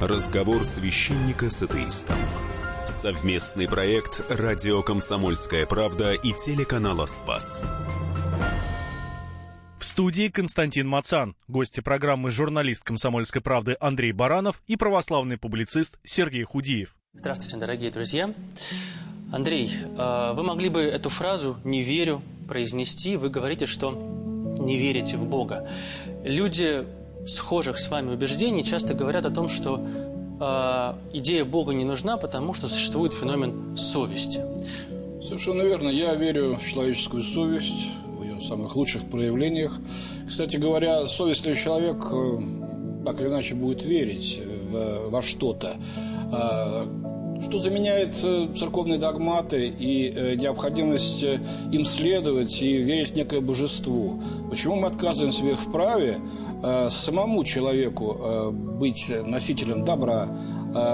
Разговор священника с атеистом. Совместный проект «Радио Комсомольская правда» и телеканала «Спас». В студии Константин Мацан, гости программы журналист «Комсомольской правды» Андрей Баранов и православный публицист Сергей Худиев. Здравствуйте, дорогие друзья. Андрей, э, вы могли бы эту фразу «не верю» произнести? Вы говорите, что не верите в Бога. Люди схожих с вами убеждений часто говорят о том, что э, идея Бога не нужна, потому что существует феномен совести. Совершенно верно. Я верю в человеческую совесть, в ее самых лучших проявлениях. Кстати говоря, совестливый человек э, так или иначе будет верить во что-то. Что заменяет э, церковные догматы и э, необходимость э, им следовать и верить в некое божество? Почему мы отказываем себе в праве самому человеку быть носителем добра,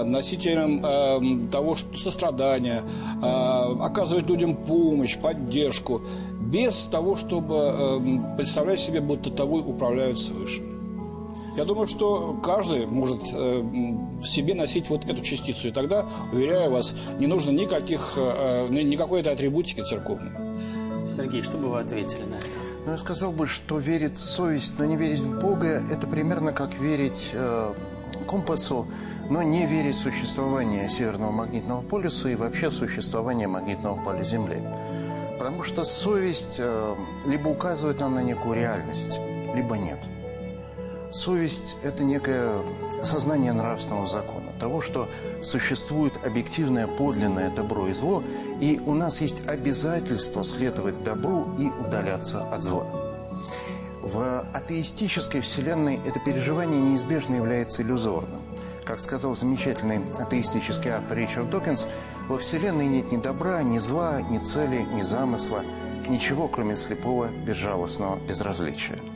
носителем того что сострадания, оказывать людям помощь, поддержку, без того, чтобы представлять себе, будто тобой управляют свыше? Я думаю, что каждый может э, в себе носить вот эту частицу. И тогда, уверяю вас, не нужно никаких, э, никакой этой атрибутики церковной. Сергей, что бы вы ответили на это? Ну, я сказал бы, что верить в совесть, но не верить в Бога, это примерно как верить э, компасу, но не верить в существование Северного магнитного полюса и вообще в существование магнитного поля Земли. Потому что совесть э, либо указывает нам на некую реальность, либо нет. Совесть – это некое сознание нравственного закона, того, что существует объективное подлинное добро и зло, и у нас есть обязательство следовать добру и удаляться от зла. В атеистической вселенной это переживание неизбежно является иллюзорным. Как сказал замечательный атеистический автор Ричард Докинс, во вселенной нет ни добра, ни зла, ни цели, ни замысла, ничего, кроме слепого, безжалостного безразличия –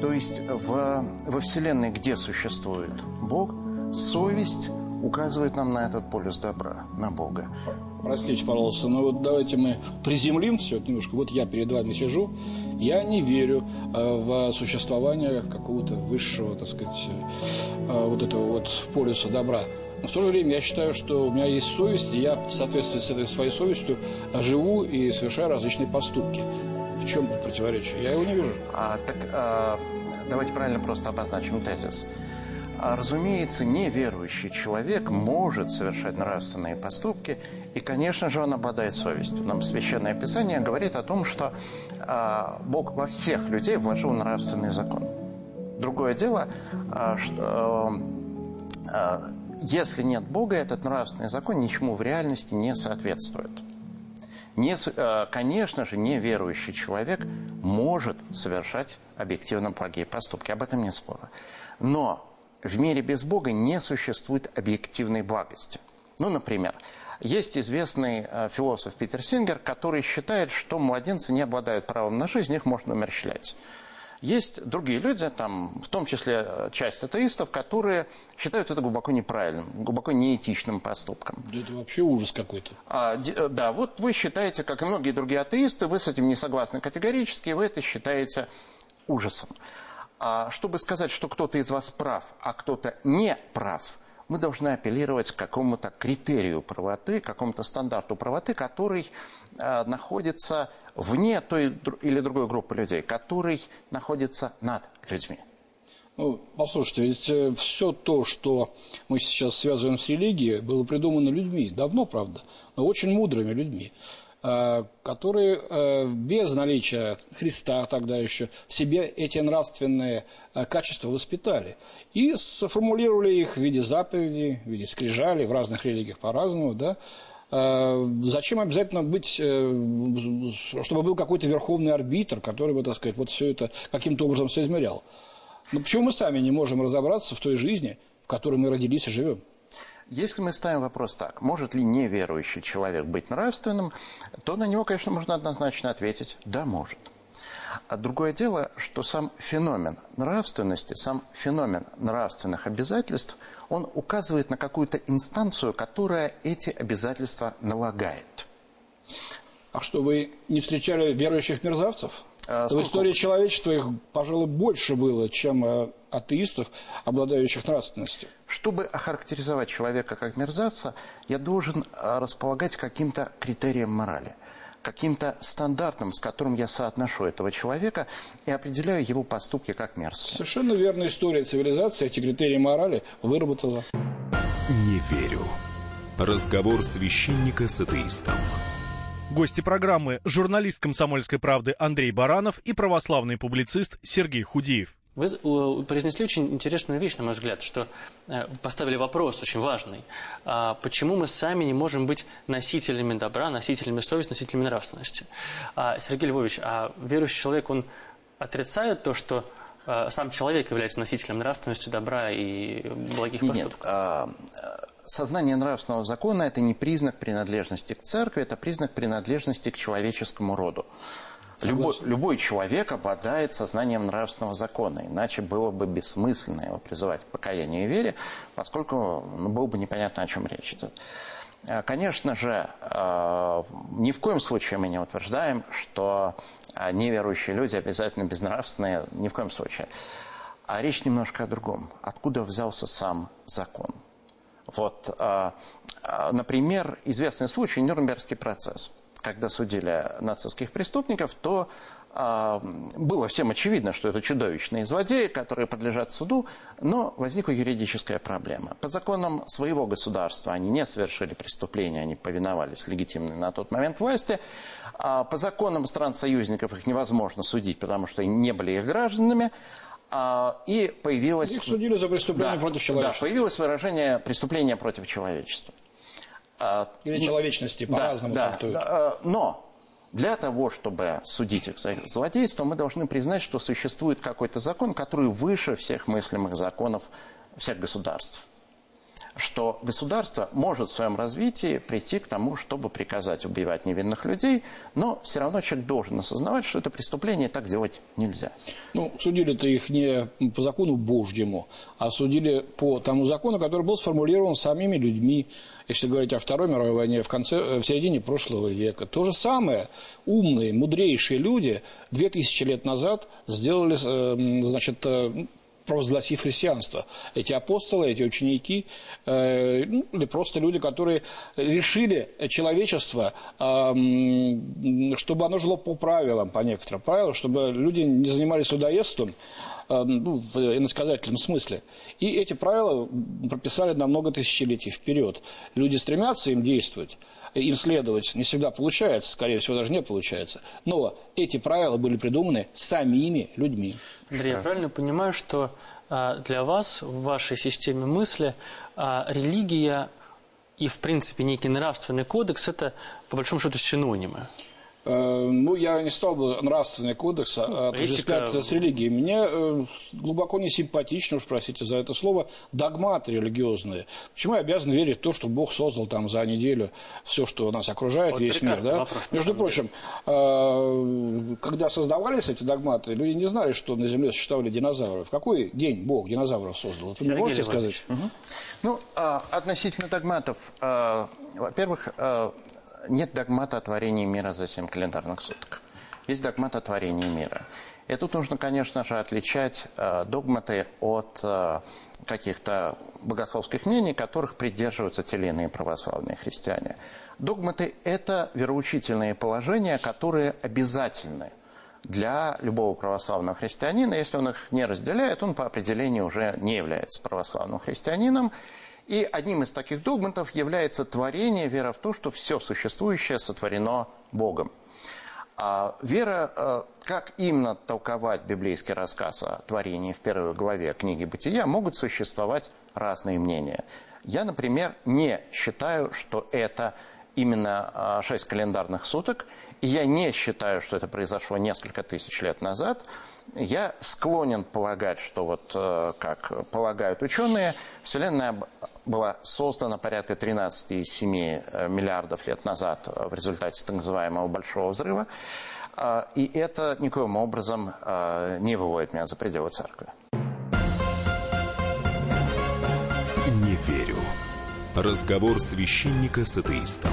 то есть в, во Вселенной, где существует Бог, совесть указывает нам на этот полюс добра, на Бога. Простите, пожалуйста, но вот давайте мы приземлим все это немножко. Вот я перед вами сижу, я не верю э, в существование какого-то высшего, так сказать, э, вот этого вот полюса добра. Но в то же время я считаю, что у меня есть совесть, и я в соответствии с этой своей совестью живу и совершаю различные поступки. В чем тут противоречие? Я его не вижу. А, так а, давайте правильно просто обозначим тезис. А, разумеется, неверующий человек может совершать нравственные поступки, и, конечно же, он обладает совестью. Нам Священное Писание говорит о том, что а, Бог во всех людей вложил нравственный закон. Другое дело, а, что а, если нет Бога, этот нравственный закон ничему в реальности не соответствует. Не, э, конечно же, неверующий человек может совершать объективно благие поступки. Об этом не спора. Но в мире без Бога не существует объективной благости. Ну, например, есть известный э, философ Питер Сингер, который считает, что младенцы не обладают правом на жизнь, их можно умерщвлять. Есть другие люди, там, в том числе э, часть атеистов, которые считают это глубоко неправильным, глубоко неэтичным поступком. Да это вообще ужас какой-то. А, э, да, вот вы считаете, как и многие другие атеисты, вы с этим не согласны категорически, вы это считаете ужасом. А чтобы сказать, что кто-то из вас прав, а кто-то не прав, мы должны апеллировать к какому-то критерию правоты, к какому-то стандарту правоты, который э, находится вне той или другой группы людей, который находится над людьми. Ну, послушайте, ведь э, все то, что мы сейчас связываем с религией, было придумано людьми, давно, правда, но очень мудрыми людьми, э, которые э, без наличия Христа тогда еще в себе эти нравственные качества воспитали и сформулировали их в виде заповедей, в виде скрижалей, в разных религиях по-разному, да, зачем обязательно быть, э, чтобы был какой-то верховный арбитр, который бы, так сказать, вот все это каким-то образом все измерял? Но почему мы сами не можем разобраться в той жизни, в которой мы родились и живем? Если мы ставим вопрос так, может ли неверующий человек быть нравственным, то на него, конечно, можно однозначно ответить – да, может. А другое дело, что сам феномен нравственности, сам феномен нравственных обязательств, он указывает на какую-то инстанцию, которая эти обязательства налагает. А что, вы не встречали верующих мерзавцев? А в истории человечества их, пожалуй, больше было, чем э, атеистов, обладающих нравственностью. Чтобы охарактеризовать человека как мерзавца, я должен э, располагать каким-то критерием морали каким-то стандартом, с которым я соотношу этого человека и определяю его поступки как мерзкие. Совершенно верная история цивилизации эти критерии морали выработала. Не верю. Разговор священника с атеистом. Гости программы – журналист «Комсомольской правды» Андрей Баранов и православный публицист Сергей Худиев. Вы произнесли очень интересную вещь, на мой взгляд, что э, поставили вопрос очень важный. А почему мы сами не можем быть носителями добра, носителями совести, носителями нравственности? А, Сергей Львович, а верующий человек, он отрицает то, что э, сам человек является носителем нравственности, добра и благих поступков? Нет, а, сознание нравственного закона – это не признак принадлежности к церкви, это признак принадлежности к человеческому роду. Любой, любой человек обладает сознанием нравственного закона, иначе было бы бессмысленно его призывать к покаянию и вере, поскольку ну, было бы непонятно, о чем речь идет. А, конечно же, а, ни в коем случае мы не утверждаем, что а, неверующие люди обязательно безнравственные, ни в коем случае. А речь немножко о другом. Откуда взялся сам закон? Вот, например, известный случай – Нюрнбергский процесс – когда судили нацистских преступников, то э, было всем очевидно, что это чудовищные злодеи, которые подлежат суду, но возникла юридическая проблема. По законам своего государства они не совершили преступления, они повиновались легитимной на тот момент власти. А по законам стран-союзников их невозможно судить, потому что они не были их гражданами. А, и появилось... Их судили за преступление да, против человечества. Да, появилось выражение «преступление против человечества». А, Или ну, человечности по-разному да, трактуют. Да, а, но для того, чтобы судить их за злодейство, мы должны признать, что существует какой-то закон, который выше всех мыслимых законов всех государств что государство может в своем развитии прийти к тому, чтобы приказать убивать невинных людей, но все равно человек должен осознавать, что это преступление, и так делать нельзя. Ну, судили-то их не по закону Божьему, а судили по тому закону, который был сформулирован самими людьми, если говорить о Второй мировой войне в, конце, в середине прошлого века. То же самое умные, мудрейшие люди 2000 лет назад сделали, э, значит, э, провозгласив христианство. Эти апостолы, эти ученики, э, ну, или просто люди, которые решили человечество, э, чтобы оно жило по правилам, по некоторым правилам, чтобы люди не занимались судоедством, э, ну, в иносказательном смысле. И эти правила прописали на много тысячелетий вперед. Люди стремятся им действовать, им следовать не всегда получается, скорее всего, даже не получается. Но эти правила были придуманы самими людьми. Андрей, я правильно понимаю, что а, для вас в вашей системе мысли а, религия и, в принципе, некий нравственный кодекс – это, по большому счету, синонимы? Э, ну, я не стал бы нравственный кодекс отождествлять Этика... с религией. Мне э, глубоко не симпатично, уж простите за это слово, догматы религиозные. Почему я обязан верить в то, что Бог создал там за неделю все, что нас окружает, вот весь мир? Да? Вопрос, Между прочим, деле. Э, когда создавались эти догматы, люди не знали, что на Земле существовали динозавры. В какой день Бог динозавров создал? Это вы можете сказать? Угу. Ну, а, относительно догматов, во-первых, нет догмата о творении мира за 7 календарных суток. Есть догмат о творении мира. И тут нужно, конечно же, отличать э, догматы от э, каких-то богословских мнений, которых придерживаются те или иные православные христиане. Догматы – это вероучительные положения, которые обязательны для любого православного христианина. Если он их не разделяет, он по определению уже не является православным христианином. И одним из таких догматов является творение, вера в то, что все существующее сотворено Богом. А вера, э, как именно толковать библейский рассказ о творении в первой главе книги «Бытия», могут существовать разные мнения. Я, например, не считаю, что это именно 6 а, календарных суток, и я не считаю, что это произошло несколько тысяч лет назад – я склонен полагать, что вот, э, как полагают ученые, Вселенная была создана порядка 13,7 э, миллиардов лет назад э, в результате так называемого Большого взрыва. И это никоим образом не выводит меня за пределы церкви. Не верю. Разговор священника с атеистом.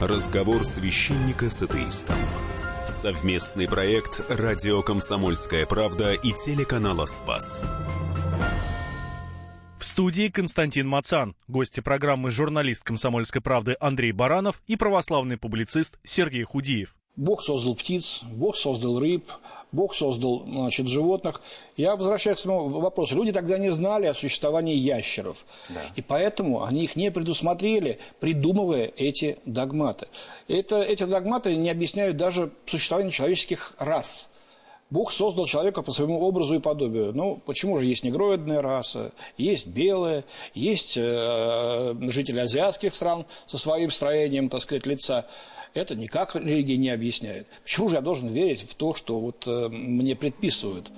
Разговор священника с атеистом. Совместный проект «Радио Комсомольская правда» и телеканала «Спас». В студии Константин Мацан, гости программы журналист «Комсомольской правды» Андрей Баранов и православный публицист Сергей Худиев. Бог создал птиц, Бог создал рыб, Бог создал значит, животных. Я возвращаюсь к этому вопросу. Люди тогда не знали о существовании ящеров. Да. И поэтому они их не предусмотрели, придумывая эти догматы. Это, эти догматы не объясняют даже существование человеческих рас. Бог создал человека по своему образу и подобию. Ну, почему же есть негроидная раса, есть белая, есть э, жители азиатских стран со своим строением, так сказать, лица это никак религия не объясняет. Почему же я должен верить в то, что вот э, мне предписывают?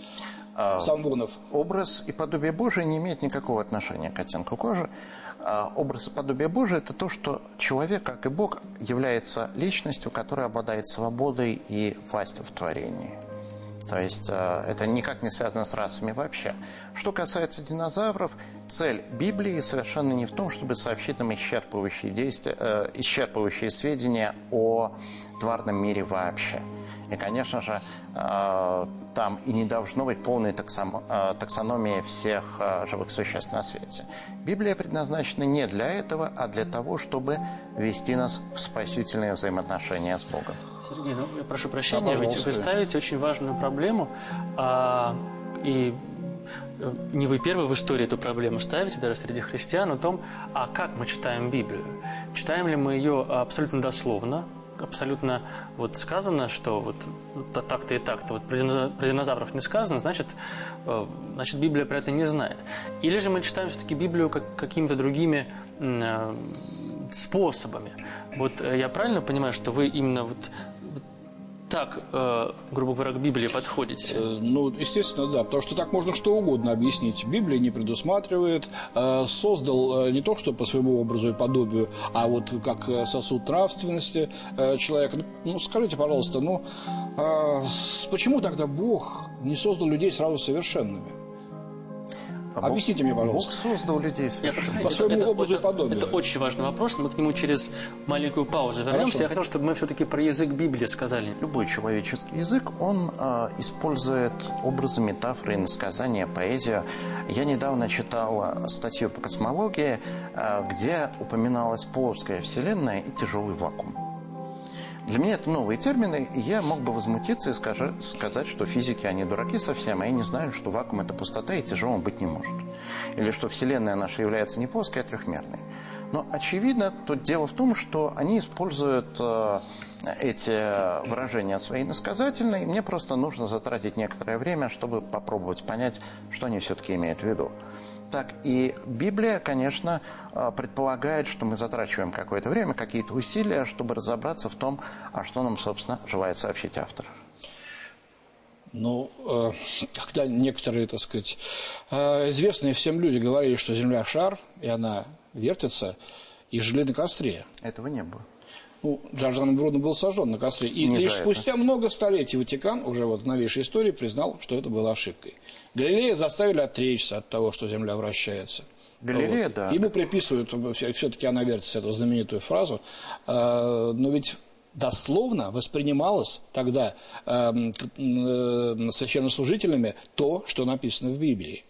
А, Самвонов. Образ и подобие Божие не имеет никакого отношения к оттенку кожи. А, образ и подобие Божие – это то, что человек, как и Бог, является личностью, которая обладает свободой и властью в творении. То есть э, это никак не связано с расами вообще. Что касается динозавров, цель Библии совершенно не в том, чтобы сообщить нам исчерпывающие, действия, э, исчерпывающие сведения о тварном мире вообще. И, конечно же, э, там и не должно быть полной таксономии всех живых существ на свете. Библия предназначена не для этого, а для того, чтобы вести нас в спасительные взаимоотношения с Богом. Сергей, ну, я прошу прощения, ведь вы ставите очень важную проблему, а, и э, не вы первый в истории эту проблему ставите, даже среди христиан, о том, а как мы читаем Библию. Читаем ли мы ее абсолютно дословно, абсолютно вот сказано, что вот так-то и так-то, вот про динозавров не сказано, значит, э, значит Библия про это не знает. Или же мы читаем все-таки Библию как, какими-то другими э, способами. Вот я правильно понимаю, что вы именно вот так, э, грубо говоря, к Библии подходите? Э, ну, естественно, да, потому что так можно что угодно объяснить. Библия не предусматривает, э, создал не то, что по своему образу и подобию, а вот как сосуд нравственности человека. Ну, скажите, пожалуйста, ну, почему тогда Бог не создал людей сразу совершенными? А Объясните мне, пожалуйста. Бог создал людей Я прошу, по своему это, образу это, и подобию. Это очень важный вопрос. Мы к нему через маленькую паузу вернемся. Хорошо. Я хотел, чтобы мы все-таки про язык Библии сказали. Любой человеческий язык, он э, использует образы, метафоры, иносказания, поэзию. Я недавно читал статью по космологии, э, где упоминалась плоская Вселенная и тяжелый вакуум. Для меня это новые термины, и я мог бы возмутиться и сказать, что физики, они дураки совсем, а они знают, что вакуум – это пустота и тяжелым быть не может. Или что Вселенная наша является не плоской, а трехмерной. Но, очевидно, тут дело в том, что они используют э, эти выражения свои иносказательные, и мне просто нужно затратить некоторое время, чтобы попробовать понять, что они все-таки имеют в виду. Так и Библия, конечно, э, предполагает, что мы затрачиваем какое-то время, какие-то усилия, чтобы разобраться в том, а что нам, собственно, желает сообщить автор. Ну, э, когда некоторые, так сказать, э, известные всем люди говорили, что Земля шар, и она вертится, и жили на костре. Этого не было. Ну, Джорджан Бруно был сожжен на костре. И не лишь спустя много столетий Ватикан, уже вот в новейшей истории, признал, что это было ошибкой. Галилея заставили отречься от того, что Земля вращается. Галилея, вот. да. Ему приписывают, все-таки она вертится, эту знаменитую фразу. А, но ведь дословно воспринималось тогда эм, э, священнослужителями то, что написано в Библии.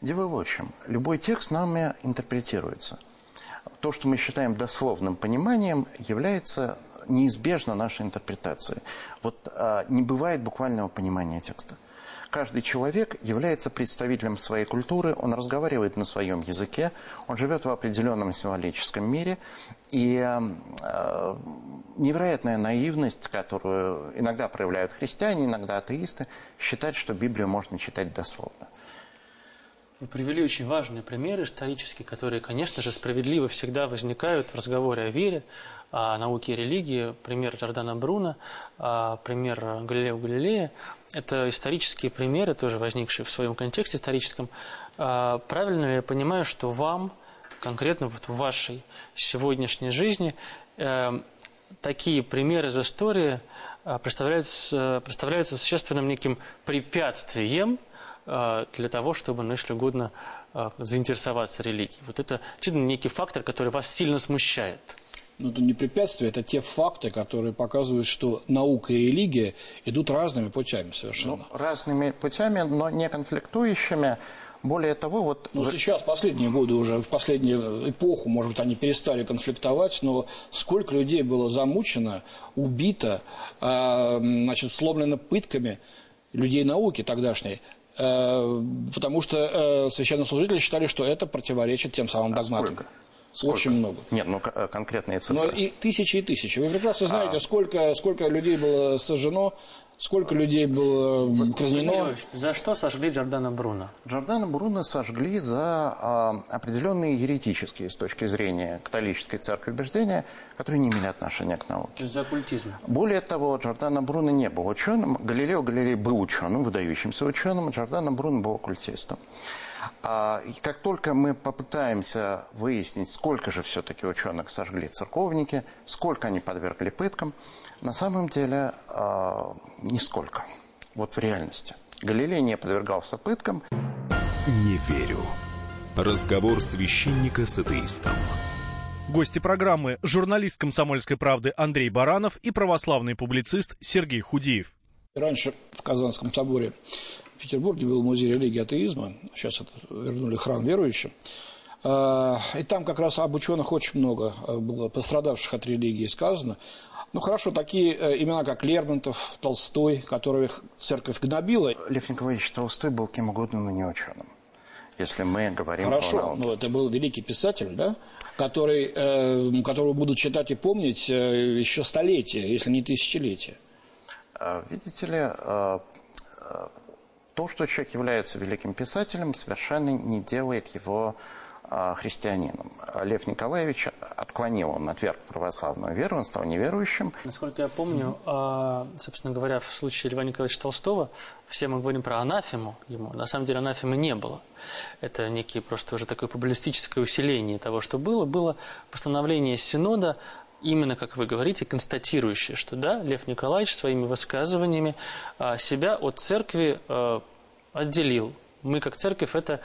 Дело в общем. Любой текст нами интерпретируется. То, что мы считаем дословным пониманием, является неизбежно нашей интерпретацией. Вот а, не бывает буквального понимания текста. Каждый человек является представителем своей культуры, он разговаривает на своем языке, он живет в определенном символическом мире, и э, невероятная наивность, которую иногда проявляют христиане, иногда атеисты, считать, что Библию можно читать дословно. Вы привели очень важные примеры исторические, которые, конечно же, справедливо всегда возникают в разговоре о вере, о науке и религии. Пример Джордана Бруно, а, пример Галилео Галилея. Это исторические примеры, тоже возникшие в своем контексте историческом. А, правильно ли я понимаю, что вам, конкретно вот в вашей сегодняшней жизни, э, такие примеры из истории а, представляются, представляются существенным неким препятствием – для того, чтобы, ну, если угодно, а, заинтересоваться религией. Вот это действительно некий фактор, который вас сильно смущает. Ну, это не препятствие, это те факты, которые показывают, что наука и религия идут разными путями совершенно. Ну, разными путями, но не конфликтующими. Более того, вот... Ну, сейчас, последние годы уже, в последнюю эпоху, может быть, они перестали конфликтовать, но сколько людей было замучено, убито, э, значит, сломлено пытками людей науки тогдашней, Э, потому что э, священнослужители считали, что это противоречит тем самым догматам. А сколько? Очень много. Нет, ну э, конкретные цифры. Но и тысячи и тысячи. Вы прекрасно знаете, а... сколько, сколько людей было сожжено Сколько людей было казнено? За что сожгли Джордана Бруно? Джордана Бруно сожгли за а, определенные еретические с точки зрения католической церкви убеждения, которые не имели отношения к науке. То есть за оккультизм? Более того, Джордана Бруно не был ученым. Галилео Галилей был ученым, выдающимся ученым, а Джордана Бруно был оккультистом. А, и как только мы попытаемся выяснить, сколько же все-таки ученых сожгли церковники, сколько они подвергли пыткам, на самом деле, э, нисколько. Вот в реальности. Галилей не подвергался пыткам. Не верю. Разговор священника с атеистом. Гости программы – журналист «Комсомольской правды» Андрей Баранов и православный публицист Сергей Худиев. Раньше в Казанском соборе в Петербурге был музей религии и атеизма. Сейчас это вернули храм верующим. А, и там как раз об ученых очень много было пострадавших от религии сказано. Ну хорошо, такие э, имена, как Лермонтов, Толстой, которых церковь гнобила. Лев Николаевич Толстой был кем угодно, но не ученым. Если мы говорим Хорошо, о науке. но это был великий писатель, да? Который, э, которого будут читать и помнить э, еще столетия, если не тысячелетия. А, видите ли, э, э, то, что человек является великим писателем, совершенно не делает его христианином. Лев Николаевич отклонил, он отверг православную веру, он стал неверующим. Насколько я помню, а, собственно говоря, в случае Льва Николаевича Толстого, все мы говорим про анафему ему. На самом деле анафемы не было. Это некие просто уже такое публистическое усиление того, что было. Было постановление Синода именно, как вы говорите, констатирующее, что да, Лев Николаевич своими высказываниями а, себя от церкви отделил. Мы, как церковь, это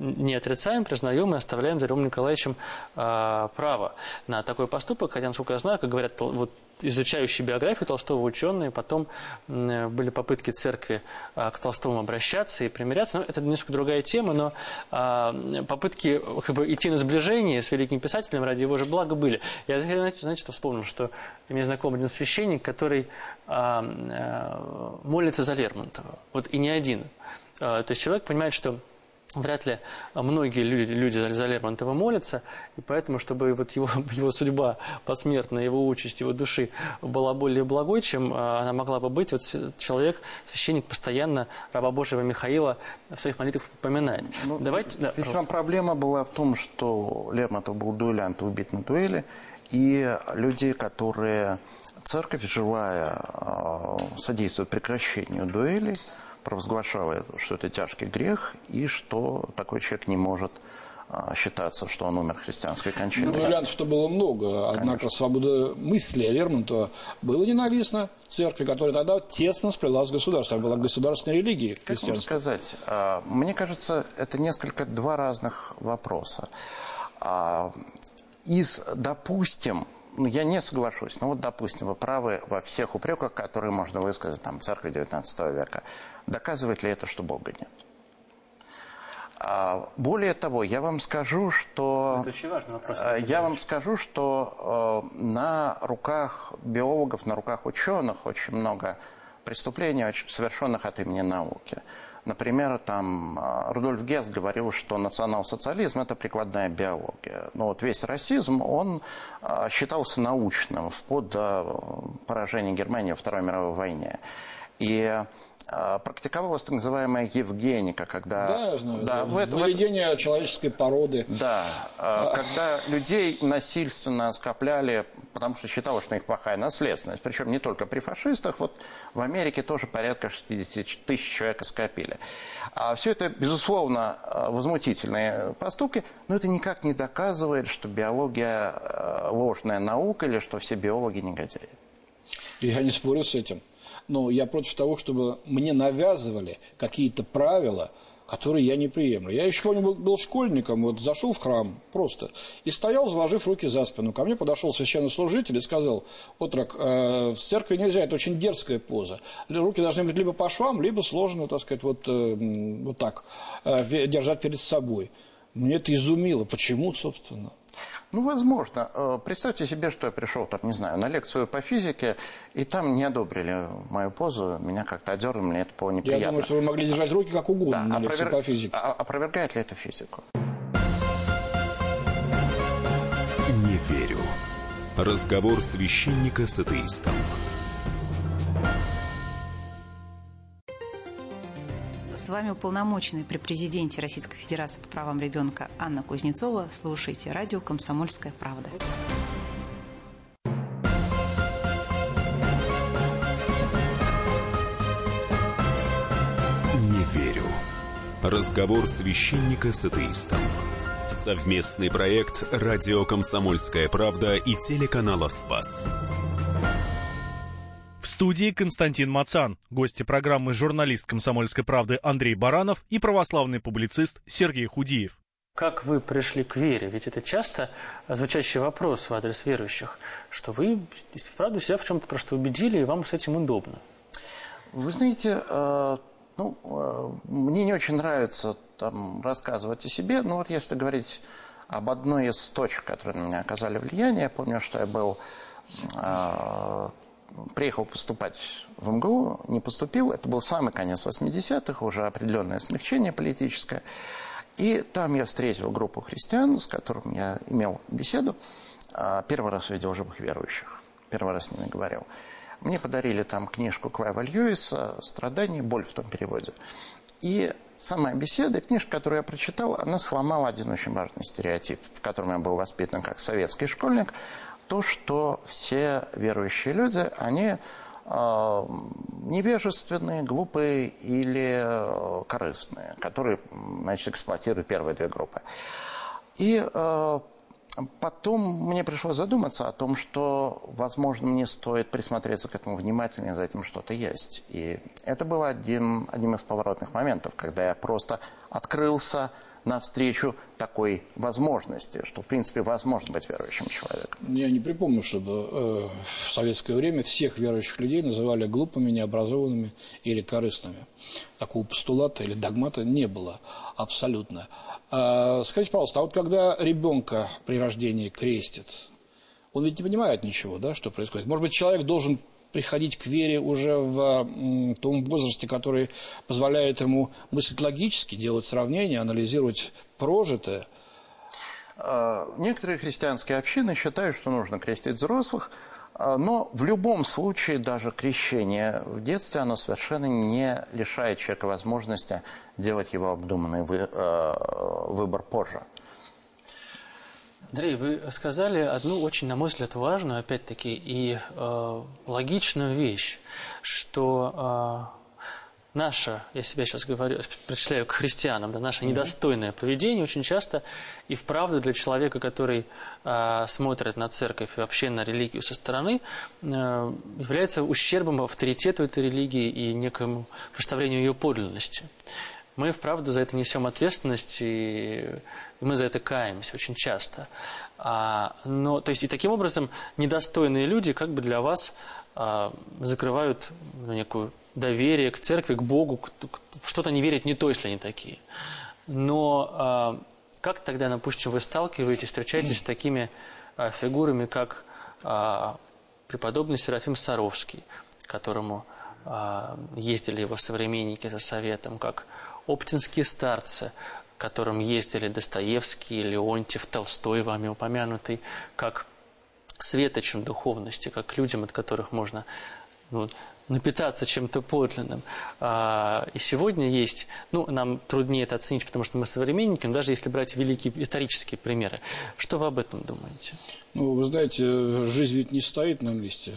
не отрицаем, признаем и оставляем Львом Николаевичем э, право на такой поступок. Хотя, насколько я знаю, как говорят вот, изучающие биографию Толстого ученые, потом э, были попытки церкви э, к Толстому обращаться и примиряться. Но это несколько другая тема, но э, попытки как бы, идти на сближение с великим писателем ради его же блага были. Я, знаете, знаете, что вспомнил, что мне знаком один священник, который э, молится за Лермонтова. Вот и не один. То есть человек понимает, что вряд ли многие люди, люди за Лермонтова молятся, и поэтому, чтобы вот его, его судьба посмертная, его участь, его души была более благой, чем а, она могла бы быть, вот человек, священник, постоянно раба Божьего Михаила в своих молитвах упоминает. Ну, Давайте, да, ведь вам проблема была в том, что Лермонтов был дуэлянт, убит на дуэли, и люди, которые церковь, желая а, содействовать прекращению дуэлей, провозглашала, что это тяжкий грех и что такой человек не может а, считаться, что он умер христианской кончиной. Ну, вариантов-то было много, однако Конечно. свобода мысли Лермонтова было ненавистно церкви, которая тогда тесно сплелась с государством, была государственной религией Как вам сказать? А, мне кажется, это несколько два разных вопроса. А, из, допустим, ну, я не соглашусь, но вот, допустим, вы правы во всех упреках, которые можно высказать там церкви XIX века. Доказывает ли это, что Бога нет? А, более того, я вам скажу, что... Вопрос. Э, я вам скажу, что э, на руках биологов, на руках ученых очень много преступлений, совершенных от имени науки. Например, там э, Рудольф Гесс говорил, что национал-социализм – это прикладная биология. Но вот весь расизм, он считался научным вплоть до поражения Германии во Второй мировой войне. И практиковалась так называемая Евгеника, когда... Да, я знаю. Да, В, выведение человеческой породы. Да, а... когда людей насильственно скопляли, потому что считалось, что у них плохая наследственность. Причем не только при фашистах. Вот в Америке тоже порядка 60 тысяч человек скопили. А все это, безусловно, возмутительные поступки, но это никак не доказывает, что биология ложная наука или что все биологи негодяи. Я не спорю с этим но я против того, чтобы мне навязывали какие-то правила, которые я не приемлю. Я еще помню, был, школьником, вот зашел в храм просто и стоял, заложив руки за спину. Ко мне подошел священнослужитель и сказал, отрок, э, в церкви нельзя, это очень дерзкая поза. Руки должны быть либо по швам, либо сложены, так сказать, вот, э, вот так, э, держать перед собой. Мне это изумило. Почему, собственно? Ну, возможно. Э, представьте себе, что я пришел, там, не знаю, на лекцию по физике, и там не одобрили мою позу, меня как-то одернули, мне это было неприятно. Я думаю, что вы могли держать руки как угодно да, на лекции опровер... по физике. А, опровергает ли это физику? Не верю. Разговор священника с атеистом. С вами уполномоченный при президенте Российской Федерации по правам ребенка Анна Кузнецова. Слушайте радио «Комсомольская правда». Не верю. Разговор священника с атеистом. Совместный проект «Радио Комсомольская правда» и телеканала «Спас». В студии Константин Мацан, гости программы журналист «Комсомольской правды» Андрей Баранов и православный публицист Сергей Худиев. Как вы пришли к вере? Ведь это часто звучащий вопрос в адрес верующих, что вы вправду себя в чем-то просто убедили, и вам с этим удобно. Вы знаете, э, ну, э, мне не очень нравится там, рассказывать о себе, но вот если говорить об одной из точек, которые на меня оказали влияние, я помню, что я был э, приехал поступать в МГУ, не поступил. Это был самый конец 80-х, уже определенное смягчение политическое. И там я встретил группу христиан, с которым я имел беседу. А, первый раз увидел живых верующих. Первый раз с ними говорил. Мне подарили там книжку Клайва Льюиса «Страдания. Боль» в том переводе. И самая беседа, книжка, которую я прочитал, она сломала один очень важный стереотип, в котором я был воспитан как советский школьник – то, что все верующие люди, они э, невежественные, глупые или э, корыстные, которые значит, эксплуатируют первые две группы. И э, потом мне пришлось задуматься о том, что, возможно, мне стоит присмотреться к этому внимательнее, за этим что-то есть. И это был один, одним из поворотных моментов, когда я просто открылся навстречу такой возможности, что, в принципе, возможно быть верующим человеком. Я не припомню, чтобы э, в советское время всех верующих людей называли глупыми, необразованными или корыстными. Такого постулата или догмата не было абсолютно. А, скажите, пожалуйста, а вот когда ребенка при рождении крестит, он ведь не понимает ничего, да, что происходит. Может быть, человек должен приходить к вере уже в том возрасте, который позволяет ему мыслить логически, делать сравнения, анализировать прожитое. А, некоторые христианские общины считают, что нужно крестить взрослых, а, но в любом случае даже крещение в детстве, оно совершенно не лишает человека возможности делать его обдуманный а, выбор позже. Андрей, вы сказали одну очень, на мой взгляд, важную, опять-таки, и э, логичную вещь, что э, наше, я себя сейчас говорю, причисляю к христианам, да, наше недостойное поведение очень часто и вправду для человека, который э, смотрит на церковь и вообще на религию со стороны, э, является ущербом авторитету этой религии и некому представлению ее подлинности мы вправду за это несем ответственность, и мы за это каемся очень часто. А, но, то есть, и таким образом недостойные люди как бы для вас а, закрывают ну, некую доверие к церкви, к Богу, в что-то не верят не то, если они такие. Но а, как тогда, допустим, вы сталкиваетесь, встречаетесь с такими а, фигурами, как а, преподобный Серафим Саровский, которому а, ездили его современники за советом, как оптинские старцы, к которым ездили Достоевский, Леонтьев, Толстой, вами упомянутый, как светочем духовности, как людям, от которых можно ну, напитаться чем-то подлинным. А, и сегодня есть, ну, нам труднее это оценить, потому что мы современники, но даже если брать великие исторические примеры. Что вы об этом думаете? Ну, вы знаете, жизнь ведь не стоит на месте.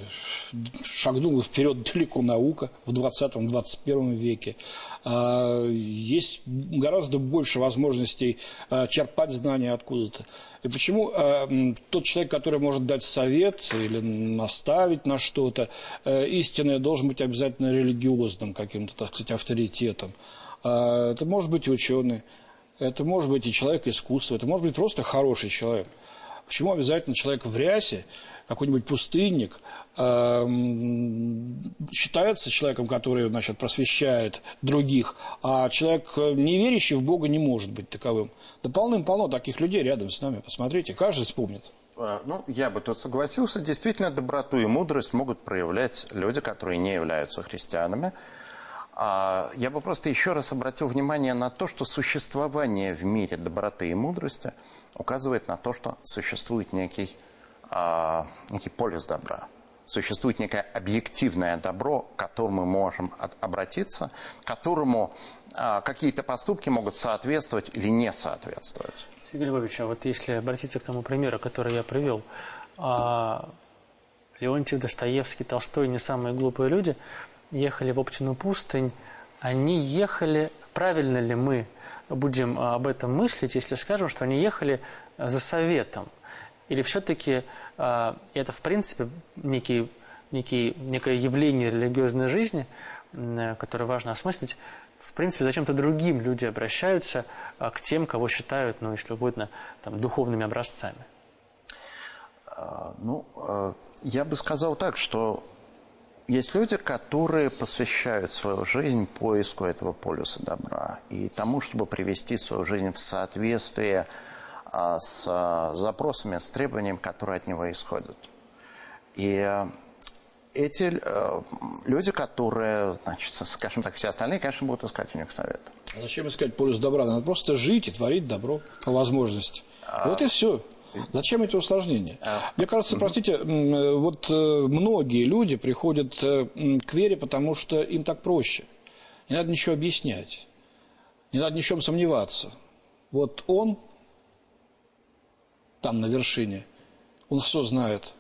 Шагнула вперед далеко наука в 20-21 веке. А, есть гораздо больше возможностей а, черпать знания откуда-то. И почему э, тот человек, который может дать совет или наставить на что-то, э, истинное должен быть обязательно религиозным каким-то, так сказать, авторитетом. Э, это может быть ученый, это может быть и человек искусства, это может быть просто хороший человек. Почему обязательно человек в рясе, какой-нибудь пустынник, э, считается человеком, который значит, просвещает других, а человек, э, не верящий в Бога, не может быть таковым. Да полным-полно таких людей рядом с нами. Посмотрите, каждый вспомнит. А, ну, я бы тут согласился. Действительно, доброту и мудрость могут проявлять люди, которые не являются христианами. А, я бы просто еще раз обратил внимание на то, что существование в мире доброты и мудрости указывает на то, что существует некий а, некий полюс добра. Существует некое объективное добро, к которому мы можем обратиться, которому а, какие-то поступки могут соответствовать или не соответствовать. Сергей Львович, а вот если обратиться к тому примеру, который я привел, а, Леонтьев, Достоевский, Толстой, не самые глупые люди, ехали в Оптину пустынь, они ехали, правильно ли мы будем об этом мыслить, если скажем, что они ехали за советом – или все-таки э, это, в принципе, некий, некий, некое явление религиозной жизни, э, которое важно осмыслить, в принципе, зачем-то другим люди обращаются э, к тем, кого считают, ну, если угодно, там, духовными образцами? А, ну, я бы сказал так, что есть люди, которые посвящают свою жизнь поиску этого полюса добра и тому, чтобы привести свою жизнь в соответствие а, с а, запросами, с требованиями, которые от него исходят. И э, эти э, люди, которые, значит, скажем так, все остальные, конечно, будут искать у них совет. А зачем искать полюс добра? Надо просто жить и творить добро по возможности. А... Вот и все. Зачем эти усложнения? Мне кажется, простите, вот э, многие люди приходят к вере, потому что им так проще. Не надо ничего объяснять. Не надо ни в чем сомневаться. Вот он там на вершине, он все знает.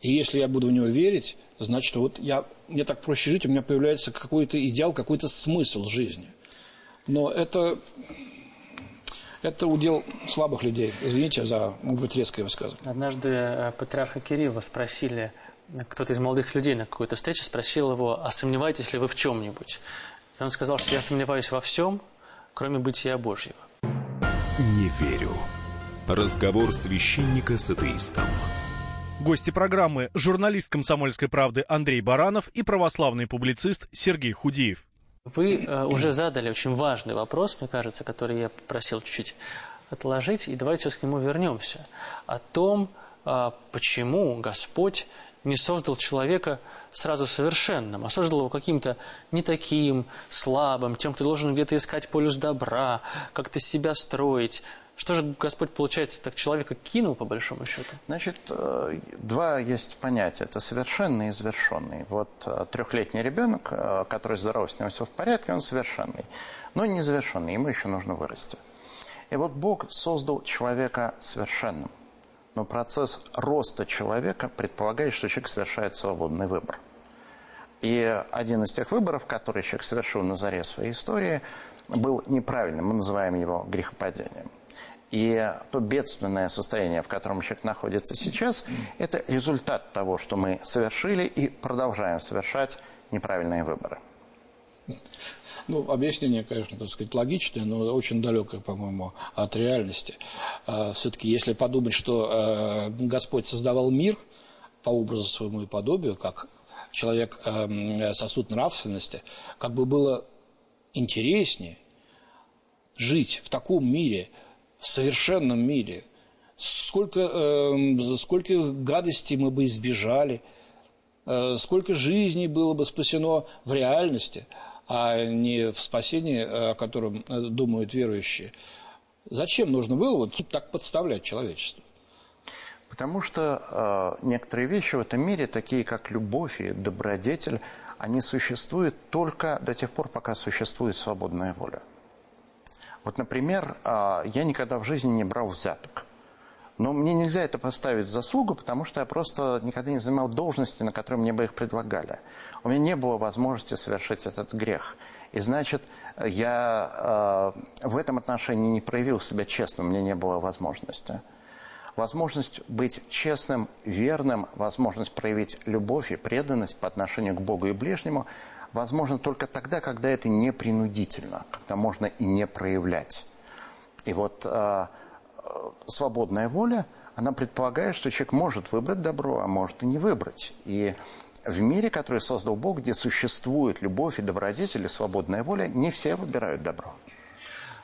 И если я буду в него верить, значит, вот я, мне так проще жить, у меня появляется какой-то идеал, какой-то смысл жизни. Но это, это удел слабых людей. Извините за, может быть, резкое высказывание. Однажды э, патриарха Кирилла спросили, кто-то из молодых людей на какой-то встрече спросил его, а сомневаетесь ли вы в чем-нибудь? И он сказал, что я сомневаюсь во всем, кроме бытия Божьего. Не верю. Разговор священника с атеистом. Гости программы – журналист «Комсомольской правды» Андрей Баранов и православный публицист Сергей Худиев. Вы э, уже задали очень важный вопрос, мне кажется, который я попросил чуть-чуть отложить, и давайте сейчас к нему вернемся. О том, э, почему Господь не создал человека сразу совершенным, а создал его каким-то не таким, слабым, тем, кто должен где-то искать полюс добра, как-то себя строить, что же Господь, получается, так человека кинул, по большому счету? Значит, э, два есть понятия. Это совершенный и завершенный. Вот э, трехлетний ребенок, э, который здоров, с ним все в порядке, он совершенный. Но не завершенный, ему еще нужно вырасти. И вот Бог создал человека совершенным. Но процесс роста человека предполагает, что человек совершает свободный выбор. И один из тех выборов, который человек совершил на заре своей истории, был неправильным. Мы называем его грехопадением. И то бедственное состояние, в котором человек находится сейчас, это результат того, что мы совершили и продолжаем совершать неправильные выборы. Ну, объяснение, конечно, так сказать, логичное, но очень далекое, по-моему, от реальности. А, Все-таки, если подумать, что а, Господь создавал мир по образу своему и подобию, как человек а, сосуд нравственности, как бы было интереснее жить в таком мире – в совершенном мире. Сколько, э, сколько гадостей мы бы избежали, э, сколько жизней было бы спасено в реальности, а не в спасении, о котором э, думают верующие. Зачем нужно было вот так подставлять человечество? Потому что э, некоторые вещи в этом мире, такие как любовь и добродетель, они существуют только до тех пор, пока существует свободная воля. Вот, например, э, я никогда в жизни не брал взяток. Но мне нельзя это поставить в заслугу, потому что я просто никогда не занимал должности, на которые мне бы их предлагали. У меня не было возможности совершить этот грех. И значит, я э, в этом отношении не проявил себя честно, у меня не было возможности возможность быть честным, верным, возможность проявить любовь и преданность по отношению к Богу и ближнему, возможно только тогда, когда это не принудительно, когда можно и не проявлять. И вот э, свободная воля, она предполагает, что человек может выбрать добро, а может и не выбрать. И в мире, который создал Бог, где существует любовь и добродетель и свободная воля, не все выбирают добро.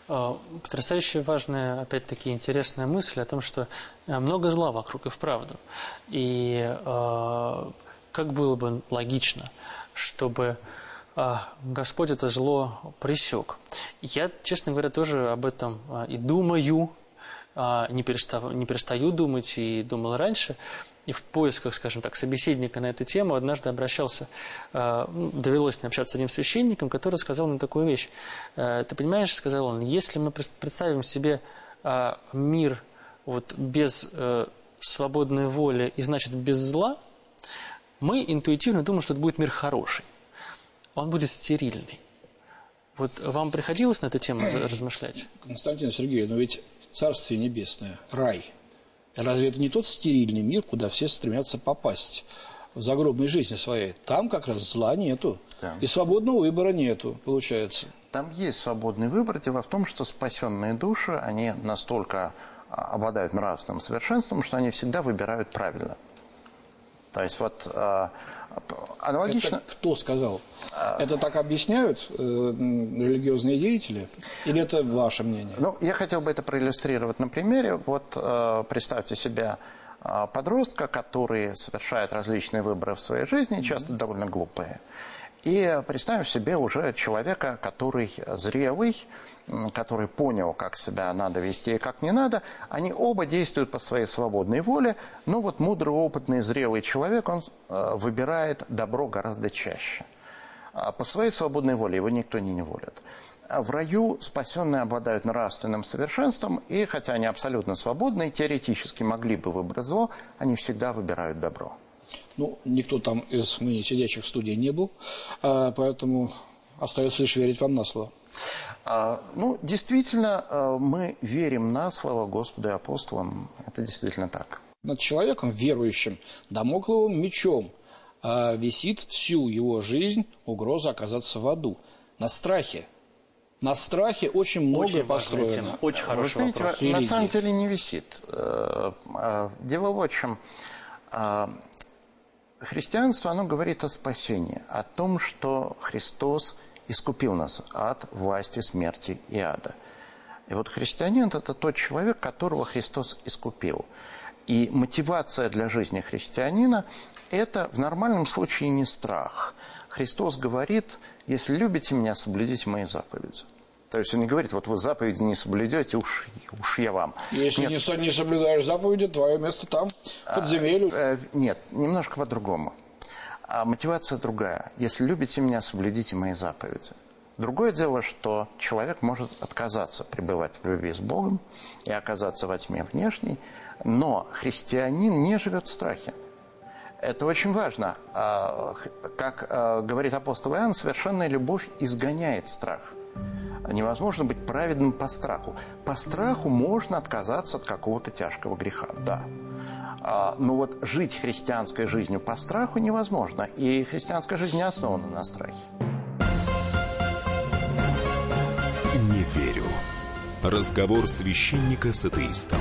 А, потрясающе важная, опять-таки, интересная мысль о том, что э, много зла вокруг и вправду. И э, как было бы логично, чтобы э, Господь это зло пресек. Я, честно говоря, тоже об этом и думаю, не, перестав, не перестаю думать и думал раньше и в поисках, скажем так, собеседника на эту тему однажды обращался, э, ну, довелось мне общаться с одним священником, который сказал мне такую вещь. Э, ты понимаешь, сказал он, если мы представим себе э, мир вот без свободной воли и, значит, без зла, мы интуитивно думаем, что это будет мир хороший. Он будет стерильный. Вот вам приходилось на эту тему размышлять? Константин Сергеевич, но ведь Царствие Небесное, рай – Разве это не тот стерильный мир, куда все стремятся попасть в загробной жизни своей? Там как раз зла нету. Да. И свободного выбора нету, получается. Там есть свободный выбор. Дело в том, что спасенные души, они настолько а, обладают нравственным совершенством, что они всегда выбирают правильно. То есть вот а, Аналогично. Это кто сказал? Это так объясняют э, религиозные деятели? Или это ваше мнение? Ну, я хотел бы это проиллюстрировать на примере. Вот э, представьте себе э, подростка, который совершает различные выборы в своей жизни, часто mm-hmm. довольно глупые. И представим себе уже человека, который зрелый, который понял, как себя надо вести и как не надо, они оба действуют по своей свободной воле, но вот мудрый, опытный, зрелый человек, он э, выбирает добро гораздо чаще. А по своей свободной воле его никто не неволит. А в раю спасенные обладают нравственным совершенством, и хотя они абсолютно свободны, теоретически могли бы выбрать зло, они всегда выбирают добро. Ну, никто там из ныне сидящих в студии не был, а, поэтому остается лишь верить вам на слово. А, ну, действительно, а, мы верим на слово Господу и апостолам. Это действительно так. Над человеком, верующим, домокловым мечом а, висит всю его жизнь угроза оказаться в аду. На страхе. На страхе очень многое построено. Тема. Очень хороший знаете, вопрос. На самом деле не висит. Э, дело в чем. Христианство, оно говорит о спасении, о том, что Христос – искупил нас от власти смерти и ада. И вот христианин – это тот человек, которого Христос искупил. И мотивация для жизни христианина – это в нормальном случае не страх. Христос говорит, если любите меня, соблюдите мои заповеди. То есть он не говорит, вот вы заповеди не соблюдете, уж, уж я вам. Если нет. Не, соблюдаешь заповеди, твое место там, в подземелье. А, э, нет, немножко по-другому. А мотивация другая. Если любите меня, соблюдите мои заповеди. Другое дело, что человек может отказаться пребывать в любви с Богом и оказаться во тьме внешней, но христианин не живет в страхе. Это очень важно. А, как а, говорит апостол Иоанн, совершенная любовь изгоняет страх. Невозможно быть праведным по страху. По страху можно отказаться от какого-то тяжкого греха, да. А, но вот жить христианской жизнью по страху невозможно. И христианская жизнь не основана на страхе. Не верю. Разговор священника с атеистом.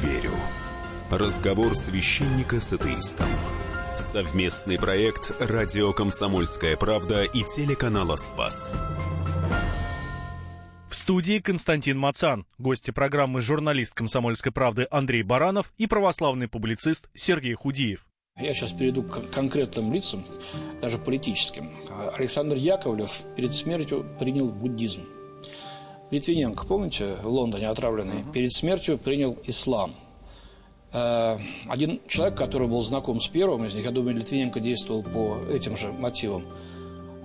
Верю». Разговор священника с атеистом. Совместный проект «Радио Комсомольская правда» и телеканала «Спас». В студии Константин Мацан, гости программы журналист «Комсомольской правды» Андрей Баранов и православный публицист Сергей Худиев. Я сейчас перейду к конкретным лицам, даже политическим. Александр Яковлев перед смертью принял буддизм. Литвиненко, помните, в Лондоне отравленный, перед смертью принял ислам. Э, один человек, который был знаком с первым из них, я думаю, Литвиненко действовал по этим же мотивам,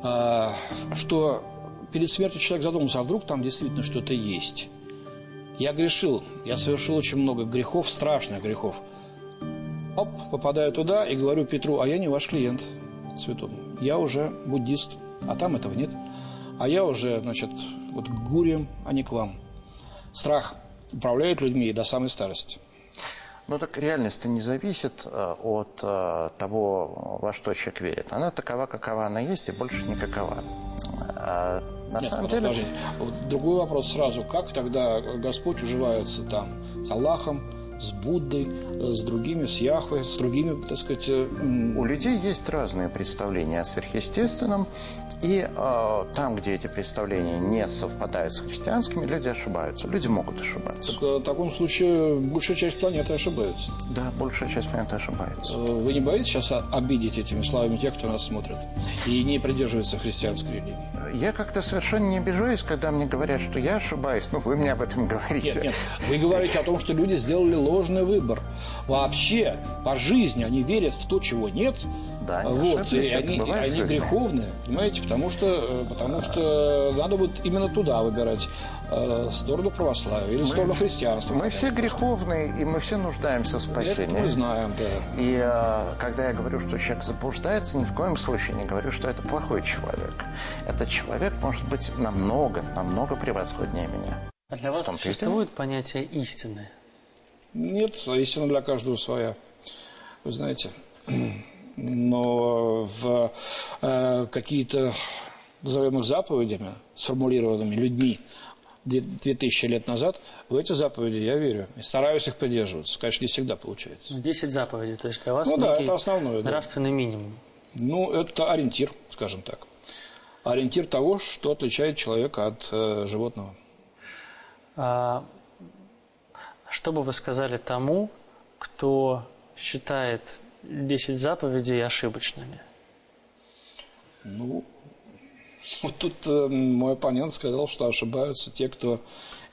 э, что перед смертью человек задумался, а вдруг там действительно что-то есть. Я грешил, я совершил очень много грехов, страшных грехов. Оп, попадаю туда и говорю Петру, а я не ваш клиент, святому. Я уже буддист, а там этого нет. А я уже, значит, вот к гуриям, а не к вам. Страх управляет людьми до самой старости. Ну так реальность не зависит э, от э, того, во что человек верит. Она такова, какова она есть, и больше никакова. А на Нет, самом вот деле... Вот другой вопрос сразу. Как тогда Господь уживается там с Аллахом, с Буддой, с другими, с Яхвой, с другими, так сказать... Э, У людей есть разные представления о сверхъестественном. И э, там, где эти представления не совпадают с христианскими, люди ошибаются. Люди могут ошибаться. Так, э, в таком случае большая часть планеты ошибается. Да, большая часть планеты ошибается. Э, вы не боитесь сейчас обидеть этими словами тех, кто нас смотрит и не придерживается христианской религии? Я как-то совершенно не обижаюсь, когда мне говорят, что я ошибаюсь. Ну, вы мне об этом говорите. Нет, нет. Вы говорите о том, что люди сделали ложный выбор. Вообще, по жизни они верят в то, чего нет – да, вот, и они, они греховные, понимаете, потому что, э, потому что надо будет именно туда выбирать э, сторону православия или мы, сторону христианства. Мы все греховные, и мы все нуждаемся в спасении. Это мы знаем, да. И э, когда я говорю, что человек заблуждается, ни в коем случае не говорю, что это плохой человек. Этот человек может быть намного, намного превосходнее меня. А для вас существует понятие истины? Нет, истина для каждого своя. Вы знаете, но в э, какие-то, назовем их заповедями, сформулированными людьми, 2000 лет назад, в эти заповеди я верю. И стараюсь их придерживаться. Конечно, не всегда получается. 10 ну, заповедей, то есть для вас ну, да, это основное, нравственный да. минимум. Ну, это ориентир, скажем так. Ориентир того, что отличает человека от э, животного. А, что бы вы сказали тому, кто считает 10 заповедей ошибочными? Ну, вот тут э, мой оппонент сказал, что ошибаются те, кто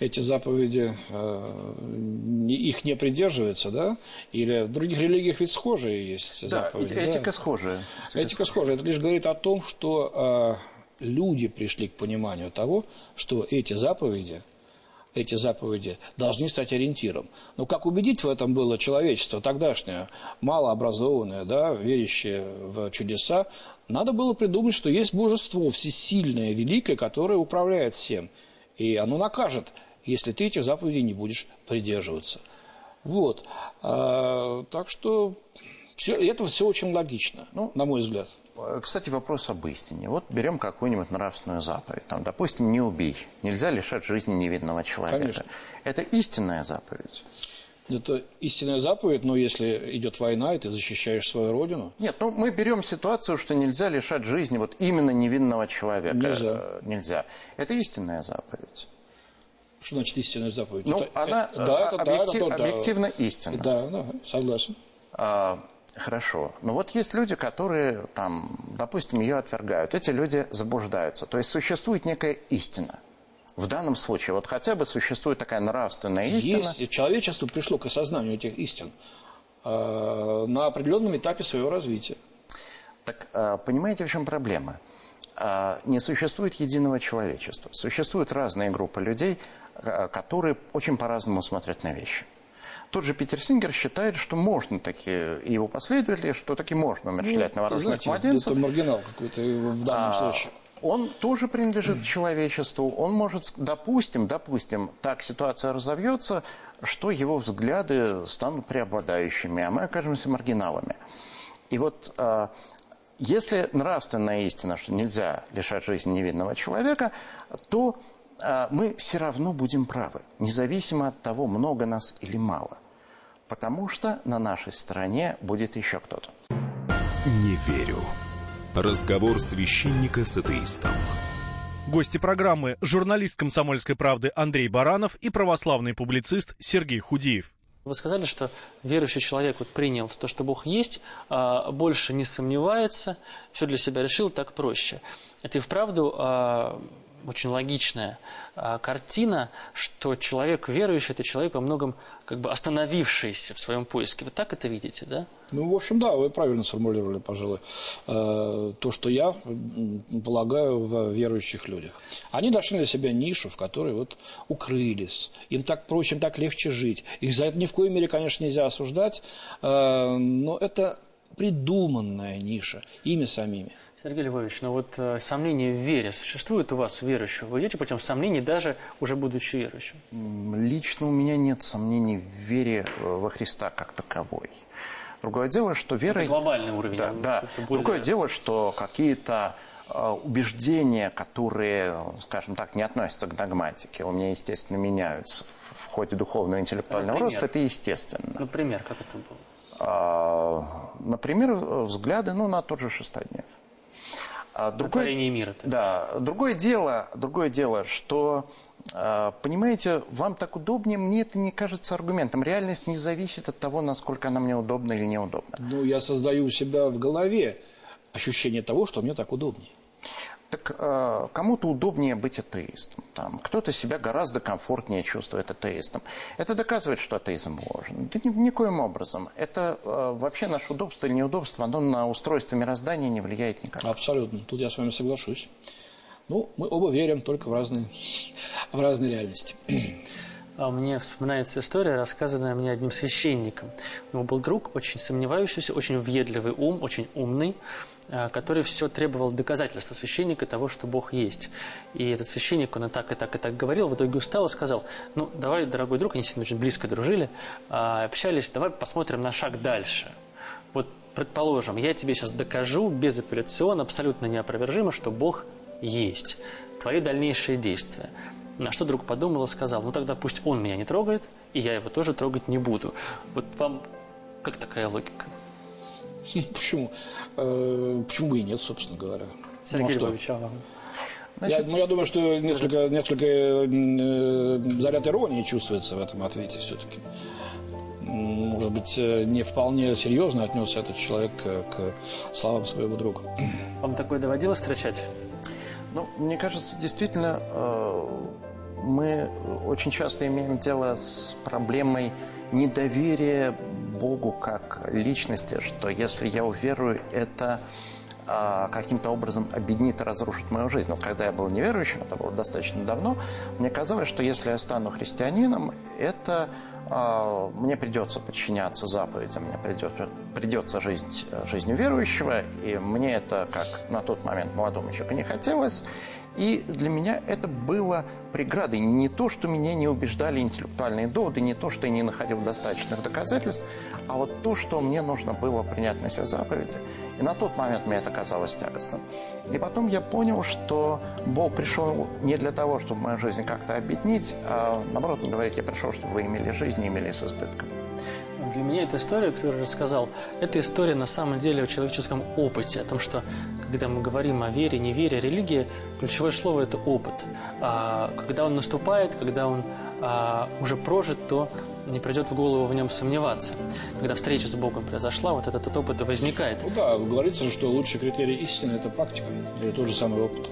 эти заповеди, э, не, их не придерживается, да? Или в других религиях ведь схожие есть да, заповеди. Этика да? схожая. Этика, этика схожая. Это лишь говорит о том, что э, люди пришли к пониманию того, что эти заповеди – эти заповеди должны стать ориентиром. Но как убедить в этом было человечество тогдашнее, малообразованное, да, верящее в чудеса, надо было придумать, что есть божество всесильное, великое, которое управляет всем. И оно накажет, если ты этих заповедей не будешь придерживаться. Вот. А, так что все, это все очень логично, ну, на мой взгляд. Э, кстати, вопрос об истине. Вот берем какую-нибудь нравственную заповедь. Там, допустим, не убей. Нельзя лишать жизни невинного человека. Конечно. Это истинная заповедь. Это истинная заповедь, но если идет война, и ты защищаешь свою родину. Нет, ну мы берем ситуацию, что нельзя лишать жизни вот именно невинного человека. Нельзя. Э, нельзя. Это истинная заповедь. Что значит истинная заповедь? Ну, это, она это, да, это, объектив, да, объективно да, истина. Да, да, согласен. А, Хорошо. Но вот есть люди, которые, там, допустим, ее отвергают. Эти люди заблуждаются. То есть существует некая истина. В данном случае, вот хотя бы существует такая нравственная истина. Есть, человечество пришло к осознанию этих истин э, на определенном этапе своего развития. Так, э, понимаете, в чем проблема? Э, не существует единого человечества. Существуют разные группы людей, которые очень по-разному смотрят на вещи. Тот же Питер Сингер считает, что можно таки, и его последователи, что таки можно умерщвлять ну, новорожденных знаете, младенцев. Это маргинал какой-то в данном а, случае. Он тоже принадлежит человечеству. Он может, допустим, допустим, так ситуация разовьется, что его взгляды станут преобладающими, а мы окажемся маргиналами. И вот а, если нравственная истина, что нельзя лишать жизни невинного человека, то а, мы все равно будем правы, независимо от того, много нас или мало. Потому что на нашей стороне будет еще кто-то. Не верю. Разговор священника с атеистом. Гости программы – журналист «Комсомольской правды» Андрей Баранов и православный публицист Сергей Худиев. Вы сказали, что верующий человек вот принял то, что Бог есть, а больше не сомневается, все для себя решил, так проще. Это и вправду а, очень логичная а, картина, что человек верующий – это человек во многом как бы остановившийся в своем поиске. Вы так это видите, да? Ну, в общем, да, вы правильно сформулировали, пожалуй, э, то, что я полагаю в верующих людях. Они нашли для себя нишу, в которой вот укрылись. Им так проще, им так легче жить. Их за это ни в коей мере, конечно, нельзя осуждать, э, но это придуманная ниша ими самими. Сергей Львович, ну вот э, сомнения в вере существует у вас, верующего? Вы идете путем сомнений, даже уже будучи верующим? Лично у меня нет сомнений в вере э, во Христа как таковой. Другое дело, что вера... Это глобальный уровень. Да, да. Более... Другое дело, что какие-то э, убеждения, которые, скажем так, не относятся к догматике, у меня, естественно, меняются в ходе духовного интеллектуального Например? роста, это естественно. Например, как это было? А, например, взгляды ну, на тот же шестоднев. А другое, творение мира. Да. Другое дело, другое дело, что а, Понимаете, вам так удобнее, мне это не кажется аргументом. Реальность не зависит от того, насколько она мне удобна или неудобна. Ну, я создаю у себя в голове ощущение того, что мне так удобнее. Так э, кому-то удобнее быть атеистом. Там, кто-то себя гораздо комфортнее чувствует атеистом. Это доказывает, что атеизм ложен. Да ни, никоим образом. Это э, вообще наше удобство или неудобство, оно на устройство мироздания не влияет никак. Абсолютно. Тут я с вами соглашусь. Ну, мы оба верим только в разные, в разные реальности. А мне вспоминается история, рассказанная мне одним священником. У него был друг, очень сомневающийся, очень въедливый ум, очень умный, который все требовал доказательства священника того, что Бог есть. И этот священник, он и так, и так, и так говорил, в итоге устал и сказал, ну, давай, дорогой друг, они с ним очень близко дружили, а, общались, давай посмотрим на шаг дальше. Вот, предположим, я тебе сейчас докажу безапелляционно, абсолютно неопровержимо, что Бог есть. Твои дальнейшие действия. На что друг подумал и сказал, ну тогда пусть он меня не трогает, и я его тоже трогать не буду. Вот вам как такая логика? Почему? Э, почему бы и нет, собственно говоря? Сергей ну, Львович, а вам? Я, ну, я думаю, что несколько, несколько э, заряд иронии чувствуется в этом ответе все-таки. Может быть, э, не вполне серьезно отнесся этот человек к, к словам своего друга. Вам такое доводилось встречать? Ну, мне кажется, действительно, э, мы очень часто имеем дело с проблемой недоверия Богу как личности, что если я уверую, это а, каким-то образом объединит и разрушит мою жизнь. Но когда я был неверующим, это было достаточно давно, мне казалось, что если я стану христианином, это а, мне придется подчиняться заповедям, мне придется, придется жить жизнью верующего, и мне это, как на тот момент молодому человеку, не хотелось. И для меня это было преградой. Не то, что меня не убеждали интеллектуальные доводы, не то, что я не находил достаточных доказательств, а вот то, что мне нужно было принять на себя заповеди. И на тот момент мне это казалось тягостным. И потом я понял, что Бог пришел не для того, чтобы мою жизнь как-то объединить, а наоборот, он говорит, я пришел, чтобы вы имели жизнь и имели с избытком. Для меня эта история, которую я рассказал, это история на самом деле о человеческом опыте, о том, что когда мы говорим о вере, невере, религии, ключевое слово – это опыт. А когда он наступает, когда он а, уже прожит, то не придет в голову в нем сомневаться. Когда встреча с Богом произошла, вот этот, этот опыт и возникает. Ну да, говорится, что лучший критерий истины – это практика, или тот же самый опыт.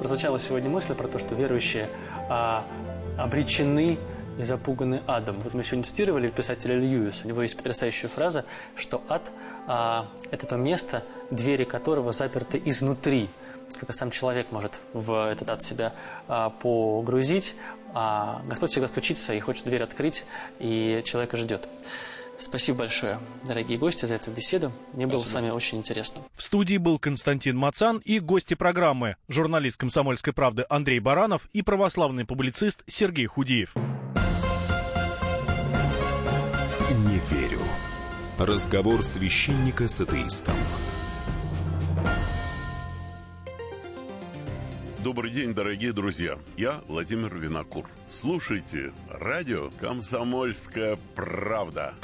Прозвучала сегодня мысль про то, что верующие а, обречены и запуганы адом. Вот мы сегодня цитировали писателя Льюиса. У него есть потрясающая фраза, что ад а, – это то место, двери которого заперты изнутри. Как и сам человек может в этот ад себя а, погрузить, а Господь всегда стучится и хочет дверь открыть, и человека ждет. Спасибо большое, дорогие гости, за эту беседу. Мне Спасибо. было с вами очень интересно. В студии был Константин Мацан и гости программы журналист «Комсомольской правды» Андрей Баранов и православный публицист Сергей Худиев. Не верю. Разговор священника с атеистом. Добрый день, дорогие друзья. Я Владимир Винокур. Слушайте радио «Комсомольская правда».